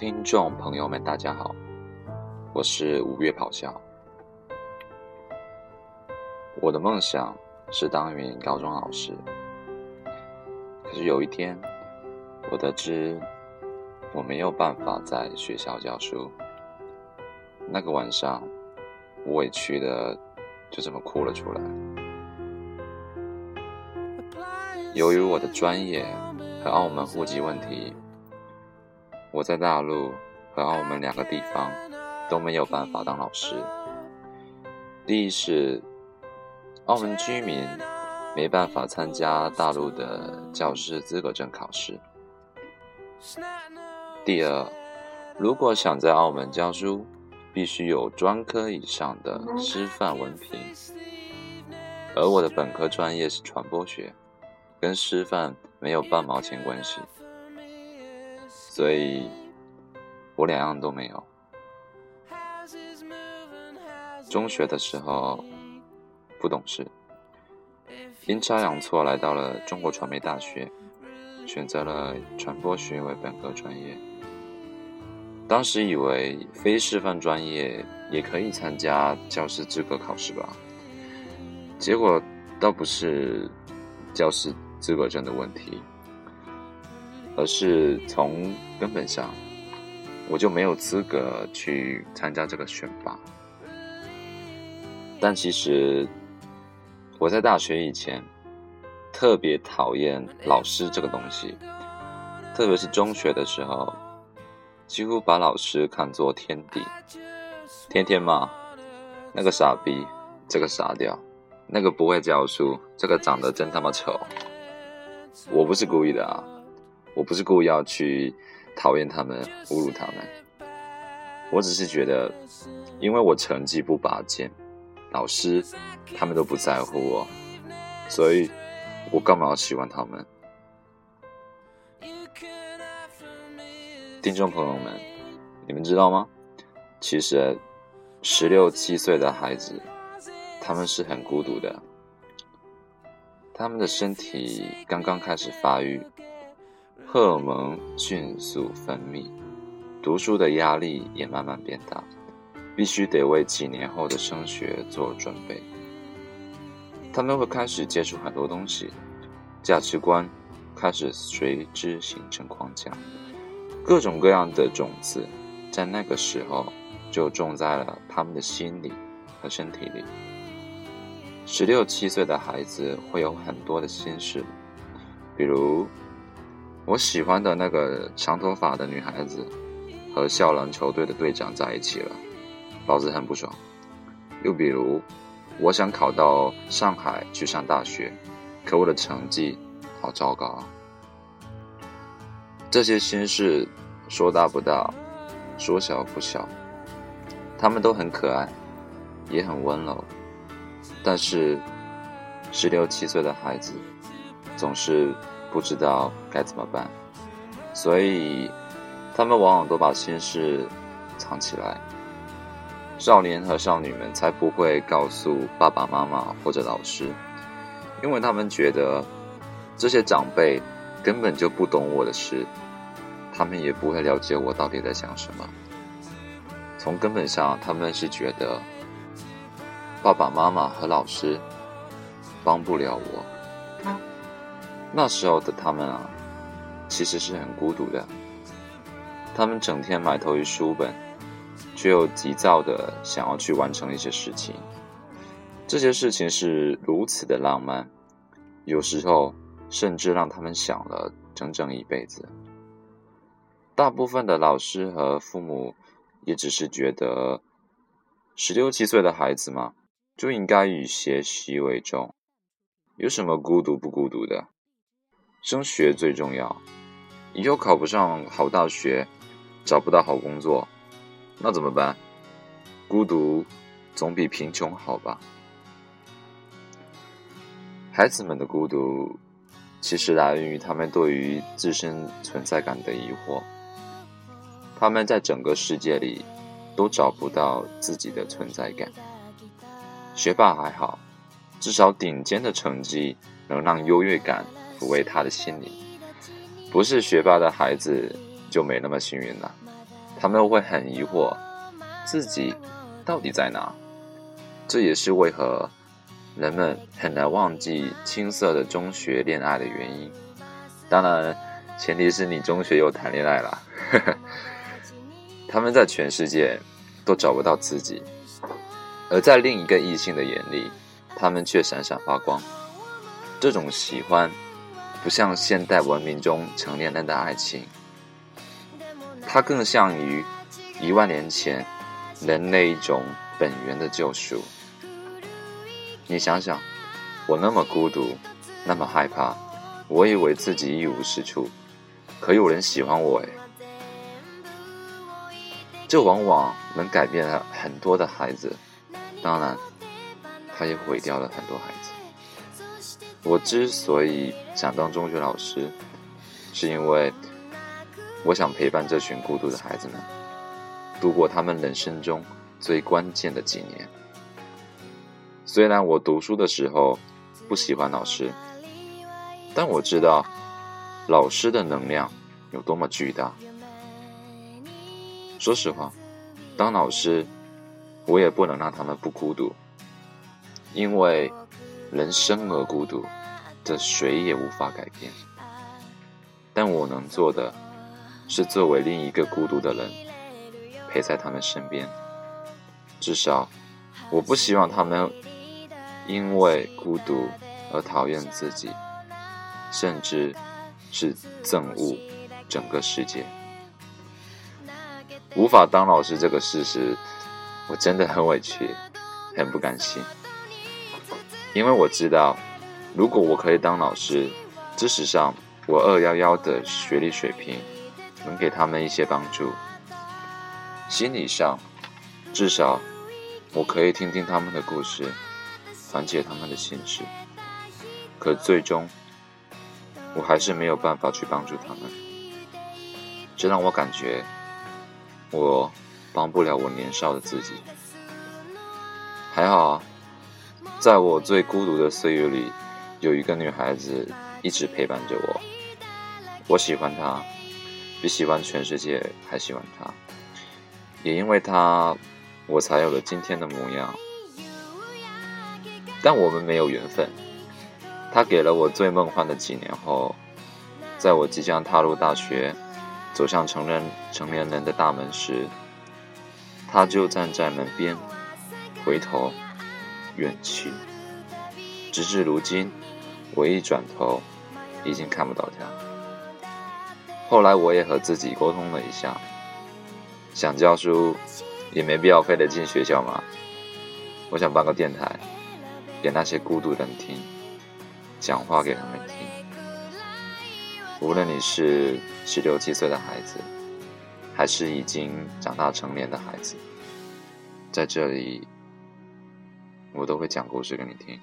听众朋友们，大家好，我是五月咆哮。我的梦想是当一名高中老师，可是有一天，我得知我没有办法在学校教书。那个晚上，我委屈的就这么哭了出来。由于我的专业和澳门户籍问题。我在大陆和澳门两个地方都没有办法当老师。第一是澳门居民没办法参加大陆的教师资格证考试。第二，如果想在澳门教书，必须有专科以上的师范文凭，而我的本科专业是传播学，跟师范没有半毛钱关系。所以，我两样都没有。中学的时候不懂事，阴差阳错来到了中国传媒大学，选择了传播学为本科专业。当时以为非师范专业也可以参加教师资格考试吧，结果倒不是教师资格证的问题。而是从根本上，我就没有资格去参加这个选拔。但其实我在大学以前特别讨厌老师这个东西，特别是中学的时候，几乎把老师看作天敌，天天骂那个傻逼，这个傻屌，那个不会教书，这个长得真他妈丑。我不是故意的啊。我不是故意要去讨厌他们、侮辱他们，我只是觉得，因为我成绩不拔尖，老师他们都不在乎我，所以我干嘛要喜欢他们？听众朋友们，你们知道吗？其实十六七岁的孩子，他们是很孤独的，他们的身体刚刚开始发育。荷尔蒙迅速分泌，读书的压力也慢慢变大，必须得为几年后的升学做准备。他们会开始接触很多东西，价值观开始随之形成框架，各种各样的种子在那个时候就种在了他们的心里和身体里。十六七岁的孩子会有很多的心事，比如。我喜欢的那个长头发的女孩子，和校篮球队的队长在一起了，老子很不爽。又比如，我想考到上海去上大学，可我的成绩好糟糕啊。这些心事说大不大，说小不小，他们都很可爱，也很温柔，但是十六七岁的孩子总是。不知道该怎么办，所以他们往往都把心事藏起来。少年和少女们才不会告诉爸爸妈妈或者老师，因为他们觉得这些长辈根本就不懂我的事，他们也不会了解我到底在想什么。从根本上，他们是觉得爸爸妈妈和老师帮不了我。那时候的他们啊，其实是很孤独的。他们整天埋头于书本，却又急躁的想要去完成一些事情。这些事情是如此的浪漫，有时候甚至让他们想了整整一辈子。大部分的老师和父母也只是觉得，十六七岁的孩子嘛，就应该以学习为重，有什么孤独不孤独的？升学最重要，以后考不上好大学，找不到好工作，那怎么办？孤独总比贫穷好吧？孩子们的孤独，其实来源于他们对于自身存在感的疑惑。他们在整个世界里都找不到自己的存在感。学霸还好，至少顶尖的成绩能让优越感。抚慰他的心灵，不是学霸的孩子就没那么幸运了。他们会很疑惑，自己到底在哪？这也是为何人们很难忘记青涩的中学恋爱的原因。当然，前提是你中学有谈恋爱啦。他们在全世界都找不到自己，而在另一个异性的眼里，他们却闪闪发光。这种喜欢，不像现代文明中成年人的爱情，它更像于一万年前人类一种本源的救赎。你想想，我那么孤独，那么害怕，我以为自己一无是处，可有人喜欢我诶。这往往能改变了很多的孩子，当然，它也毁掉了很多孩子。我之所以想当中学老师，是因为我想陪伴这群孤独的孩子们，度过他们人生中最关键的几年。虽然我读书的时候不喜欢老师，但我知道老师的能量有多么巨大。说实话，当老师，我也不能让他们不孤独，因为人生而孤独，这谁也无法改变。但我能做的，是作为另一个孤独的人，陪在他们身边。至少，我不希望他们因为孤独而讨厌自己，甚至是憎恶整个世界。无法当老师这个事实，我真的很委屈，很不甘心。因为我知道，如果我可以当老师，知识上我二幺幺的学历水平能给他们一些帮助；心理上，至少我可以听听他们的故事，缓解他们的心事。可最终，我还是没有办法去帮助他们，这让我感觉。我帮不了我年少的自己，还好啊，在我最孤独的岁月里，有一个女孩子一直陪伴着我。我喜欢她，比喜欢全世界还喜欢她。也因为她，我才有了今天的模样。但我们没有缘分。她给了我最梦幻的几年后，在我即将踏入大学。走向成人成年人的大门时，他就站在门边，回头远去。直至如今，我一转头，已经看不到他。后来我也和自己沟通了一下，想教书，也没必要非得进学校嘛。我想办个电台，给那些孤独人听，讲话给他们听。无论你是十六七岁的孩子，还是已经长大成年的孩子，在这里，我都会讲故事给你听。